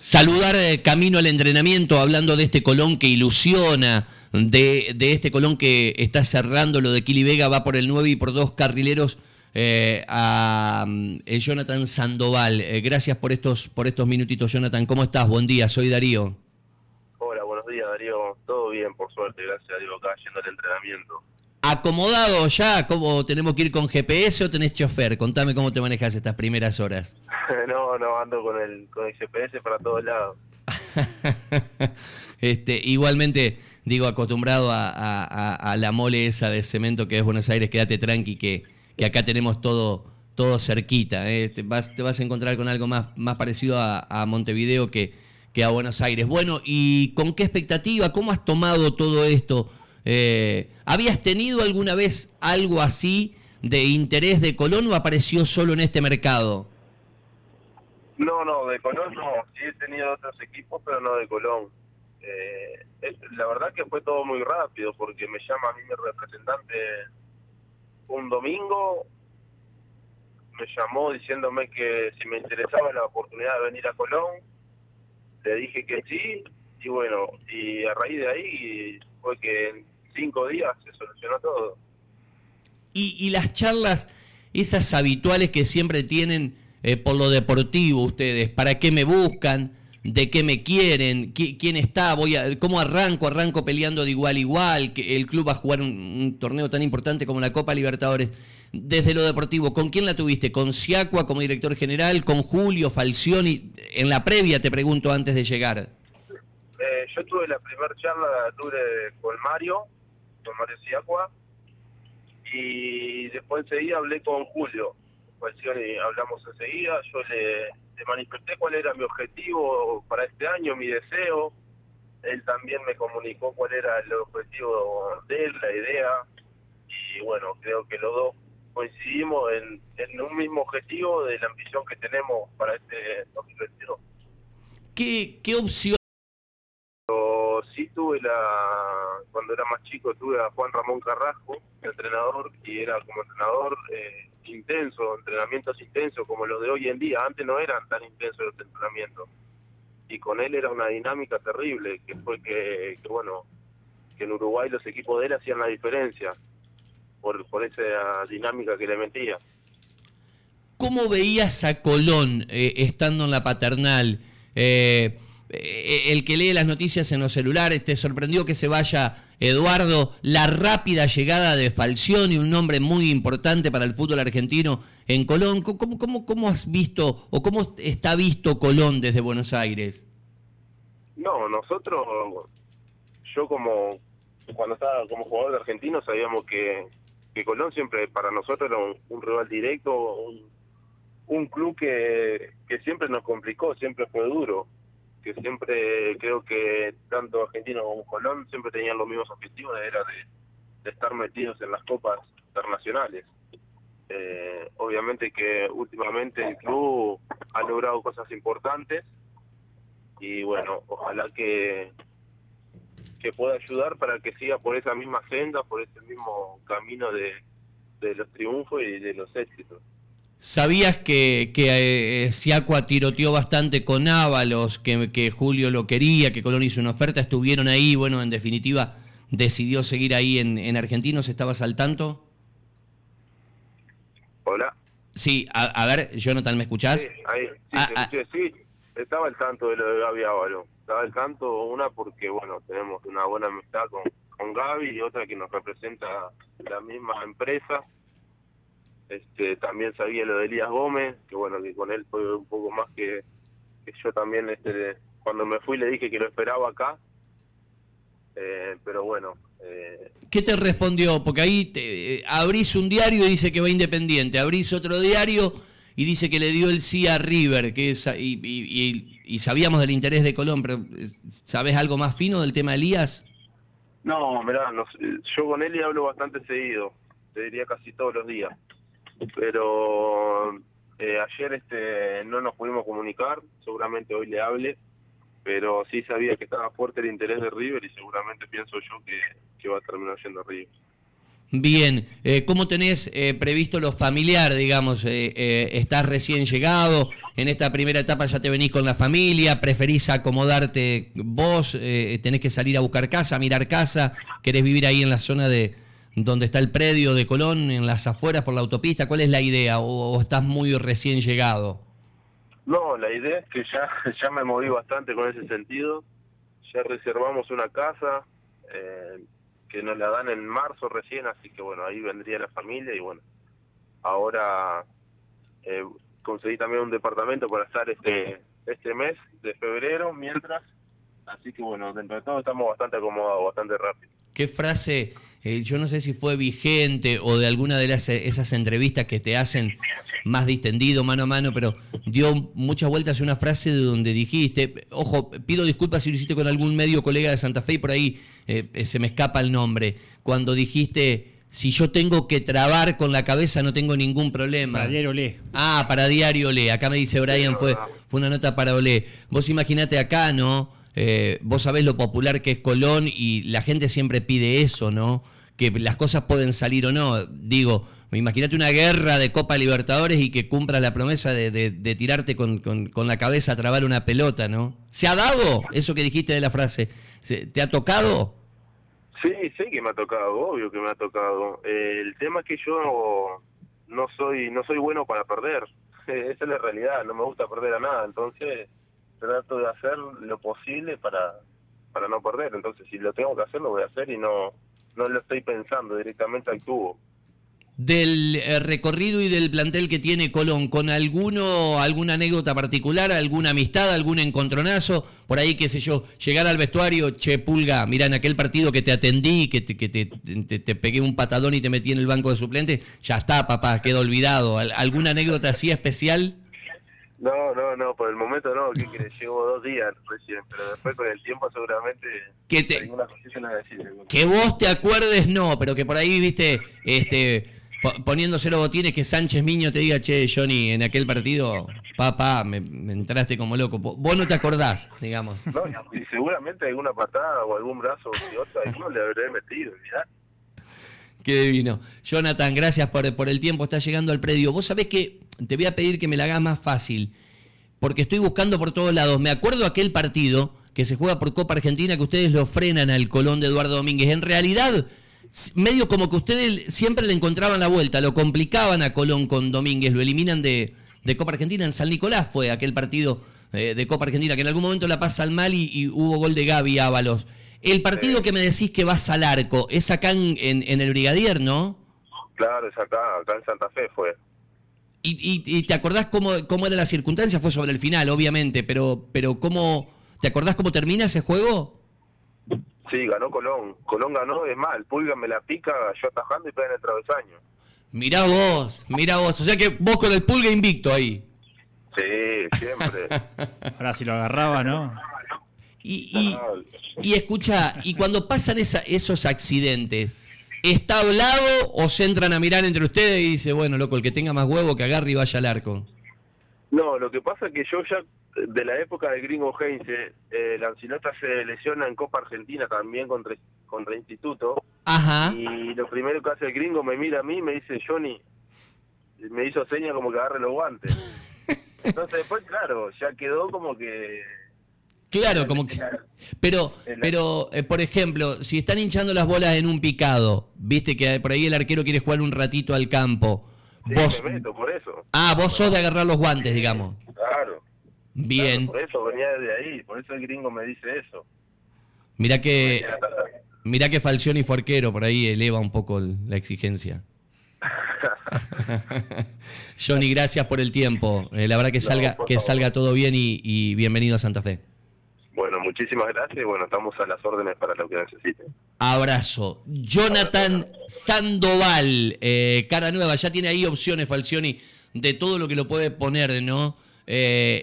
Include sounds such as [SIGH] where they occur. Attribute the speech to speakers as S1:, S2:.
S1: saludar eh, camino al entrenamiento, hablando de este Colón que ilusiona, de, de este Colón que está cerrando lo de Kili Vega, va por el 9 y por dos carrileros eh, a eh, Jonathan Sandoval. Eh, gracias por estos, por estos minutitos, Jonathan. ¿Cómo estás? Buen día, soy Darío.
S2: Hola, buenos días, Darío. Todo bien, por suerte, gracias a Dios, acá yendo al entrenamiento.
S1: ¿Acomodado ya? ¿Cómo tenemos que ir con GPS o tenés chofer? Contame cómo te manejas estas primeras horas. [LAUGHS]
S2: no, no, ando con el, con el GPS para todos lados. [LAUGHS]
S1: este, igualmente, digo, acostumbrado a, a, la mole esa de cemento que es Buenos Aires, quédate tranqui que, que acá tenemos todo, todo cerquita. ¿eh? Te, vas, te vas a encontrar con algo más, más parecido a, a Montevideo que, que a Buenos Aires. Bueno, ¿y con qué expectativa? ¿Cómo has tomado todo esto? Eh, ¿Habías tenido alguna vez algo así de interés de Colón o apareció solo en este mercado?
S2: No, no, de Colón no. Sí he tenido otros equipos, pero no de Colón. Eh, es, la verdad que fue todo muy rápido porque me llama a mí mi representante un domingo, me llamó diciéndome que si me interesaba la oportunidad de venir a Colón, le dije que sí, y bueno, y a raíz de ahí fue que en cinco días se solucionó todo.
S1: Y, y las charlas, esas habituales que siempre tienen eh, por lo deportivo ustedes, ¿para qué me buscan? ¿De qué me quieren? ¿Quién está? Voy a, ¿Cómo arranco? ¿Arranco peleando de igual a igual? que ¿El club va a jugar un, torneo tan importante como la Copa Libertadores? Desde lo deportivo, ¿con quién la tuviste? ¿Con Siacua como director general? ¿Con Julio Falcioni? En la previa te pregunto antes de llegar.
S2: Eh, yo tuve la primera charla, tuve con Mario, con Mario Siacua, y después enseguida hablé con Julio. Falcioni hablamos enseguida, yo le, le manifesté cuál era mi objetivo para este año, mi deseo. Él también me comunicó cuál era el objetivo de él, la idea. Y bueno, creo que los dos coincidimos en, en un mismo objetivo de la ambición que tenemos para este 2022.
S1: ¿Qué, qué opción?
S2: Sí tuve la, cuando era más chico tuve a Juan Ramón Carrasco, entrenador, y era como entrenador eh, intenso, entrenamientos intensos como los de hoy en día. Antes no eran tan intensos los entrenamientos. Y con él era una dinámica terrible, que fue que, bueno, que en Uruguay los equipos de él hacían la diferencia por, por esa dinámica que le metía.
S1: ¿Cómo veías a Colón eh, estando en la paternal? Eh, el que lee las noticias en los celulares, ¿te sorprendió que se vaya Eduardo? La rápida llegada de Falcioni, un nombre muy importante para el fútbol argentino en Colón. ¿Cómo, cómo, cómo has visto o cómo está visto Colón desde Buenos Aires?
S2: No, nosotros, yo como cuando estaba como jugador de argentino sabíamos que, Colón siempre para nosotros era un, rival directo, un, un club que siempre nos complicó, siempre fue duro, que siempre creo que tanto Argentino como Colón siempre tenían los mismos objetivos, era de, estar metidos en las copas internacionales. Eh, obviamente que últimamente el club ha logrado cosas importantes y bueno, ojalá que que pueda ayudar para que siga por esa misma senda, por ese mismo camino de, de los triunfos y de los éxitos.
S1: ¿Sabías que, que eh, Siacua tiroteó bastante con Ábalos, que, que Julio lo quería, que Colón hizo una oferta? ¿Estuvieron ahí? Bueno, en definitiva, decidió seguir ahí en, en Argentinos. ¿Estabas al tanto?
S2: Hola.
S1: Sí, a, a ver, Jonathan, ¿me escuchás?
S2: Sí, ahí, sí,
S1: Ah,
S2: te
S1: ah.
S2: escuché, sí, estaba al tanto de lo de Gaby Ávalo. Estaba al tanto, una porque, bueno, tenemos una buena amistad con, con Gaby y otra que nos representa la misma empresa. Este, también sabía lo de Elías Gómez, que bueno, que con él fue un poco más que, que yo también, este, cuando me fui le dije que lo esperaba acá. Eh, pero bueno, eh,
S1: ¿Qué te respondió? Porque ahí te, eh, abrís un diario y dice que va independiente, abrís otro diario y dice que le dio el sí a River, que es, y, y- y- y sabíamos del interés de Colón, pero eh, ¿sabes algo más fino del tema de Elías?
S2: No, mirá, no yo con él hablo bastante seguido, te diría casi todos los días. Pero eh, ayer este no nos pudimos comunicar, seguramente hoy le hable, pero sí sabía que estaba fuerte el interés de River y seguramente pienso yo que, va a terminar yendo a River.
S1: Bien, eh, ¿cómo tenés eh, previsto lo familiar, digamos? Eh, eh, ¿Estás recién llegado? ¿En esta primera etapa ya te venís con la familia? ¿Preferís acomodarte vos? Eh, ¿Tenés que salir a buscar casa, mirar casa? ¿Querés vivir ahí en la zona de donde está el predio de Colón, en las afueras por la autopista? ¿Cuál es la idea? ¿O, o estás muy recién llegado?
S2: No, la idea es que ya, [LAUGHS] ya me moví bastante con ese sentido. Ya reservamos una casa eh, que nos la dan en marzo recién, así que bueno, ahí vendría la familia y bueno, ahora eh, conseguí también un departamento para estar este este mes de febrero, mientras, así que bueno, dentro de todo estamos bastante acomodados, bastante rápido.
S1: ¿Qué frase, eh, yo no sé si fue vigente o de alguna de las, esas entrevistas que te hacen más distendido, mano a mano, pero dio muchas vueltas una frase de donde dijiste, ojo, pido disculpas si lo hiciste con algún medio colega de Santa Fe y por ahí eh, se me escapa el nombre, cuando dijiste, si yo tengo que trabar con la cabeza no tengo ningún problema.
S3: Para Diario Olé.
S1: Ah, para Diario Olé, acá me dice Brian, fue, fue una nota para Olé. Vos imaginate acá, ¿no? Eh, vos sabés lo popular que es Colón y la gente siempre pide eso, ¿no? Que las cosas pueden salir o no. Digo, imagínate una guerra de Copa Libertadores y que cumplas la promesa de, de- tirarte con, con- la cabeza a trabar una pelota, ¿no? ¿Se ha dado eso que dijiste de la frase? ¿Se- ¿Te ha tocado?
S2: Sí, sí que me ha tocado, obvio que me ha tocado. Eh, el tema es que yo no soy no soy bueno para perder. [LAUGHS] Esa es la realidad, no me gusta perder a nada, entonces trato de hacer lo posible para para no perder. Entonces, si lo tengo que hacer, lo voy a hacer y no no lo estoy pensando, directamente actúo.
S1: Del eh, recorrido y del plantel que tiene Colón, ¿con alguno, alguna anécdota particular, alguna amistad, algún encontronazo? Por ahí, qué sé yo, llegar al vestuario, che, Pulga, mira, en aquel partido que te atendí, que te, que te, te- te pegué un patadón y te metí en el banco de suplentes, ya está, papá, quedó olvidado. ¿Al- ¿Alguna anécdota así especial?
S2: No, no, no, por el momento no, que, que llevo dos días recién, pero después con el tiempo seguramente
S1: Que te-
S2: alguna decir.
S1: Que vos te acuerdes, no, pero que por ahí, viste, este, po- poniéndose los botines, que Sánchez Miño te diga, che, Johnny, en aquel partido, papá, me, me entraste como loco. Vo- Vos no te acordás, digamos.
S2: No, y seguramente alguna patada o algún brazo idiota, alguno le habré metido, mirá.
S1: Qué divino. Jonathan, gracias por, por el tiempo. Estás llegando al predio. Vos sabés que te voy a pedir que me la hagas más fácil. Porque estoy buscando por todos lados. Me acuerdo aquel partido que se juega por Copa Argentina que ustedes lo frenan al Colón de Eduardo Domínguez. En realidad, medio como que ustedes siempre le encontraban la vuelta. Lo complicaban a Colón con Domínguez. Lo eliminan de, de Copa Argentina. En San Nicolás fue aquel partido eh, de Copa Argentina que en algún momento la pasa al mal y, y hubo gol de Gaby Ábalos. El partido que me decís que vas al arco es acá en, en- en el Brigadier, ¿no?
S2: Claro, es acá, acá en Santa Fe fue.
S1: ¿Y, y- y te acordás cómo, cómo era la circunstancia? Fue sobre el final, obviamente, pero, pero ¿cómo, ¿te acordás cómo termina ese juego?
S2: Sí, ganó Colón. Colón ganó, es mal. Pulga me la pica, yo atajando y pega en el travesaño.
S1: Mirá vos, mirá vos. O sea que vos con el pulga invicto ahí.
S2: Sí, siempre. [LAUGHS]
S3: Ahora si lo agarraba, ¿no?
S1: Y, y, y escucha, y cuando pasan esa- esos accidentes, ¿está hablado o se entran a mirar entre ustedes y dice, bueno, loco, el que tenga más huevo que agarre y vaya al arco?
S2: No, lo que pasa es que yo ya, de la época de Gringo Heinze, eh, Lancilota se lesiona en Copa Argentina también contra, contra Instituto.
S1: Ajá.
S2: Y lo primero que hace el gringo me mira a mí y me dice, Johnny, me hizo seña como que agarre los guantes. [LAUGHS] Entonces después, claro, ya quedó como que...
S1: Claro, como que... Pero, pero eh, por ejemplo, si están hinchando las bolas en un picado, viste que por ahí el arquero quiere jugar un ratito al campo,
S2: Sí,
S1: vos...
S2: me meto por eso.
S1: Ah, vos sos de agarrar los guantes, digamos.
S2: Claro.
S1: Bien.
S2: Claro, por eso venía desde ahí, por eso el gringo me dice eso.
S1: Mirá que, mirá que Falcioni fue arquero, por ahí eleva un poco el- la exigencia. [LAUGHS] Johnny, gracias por el tiempo. Eh, la verdad que salga, que salga todo bien y, y bienvenido a Santa Fe.
S2: Muchísimas gracias bueno, estamos a las órdenes para lo que necesiten.
S1: Abrazo. Jonathan Sandoval, eh, cara nueva, ya tiene ahí opciones Falcioni de todo lo que lo puede poner, ¿no? Eh,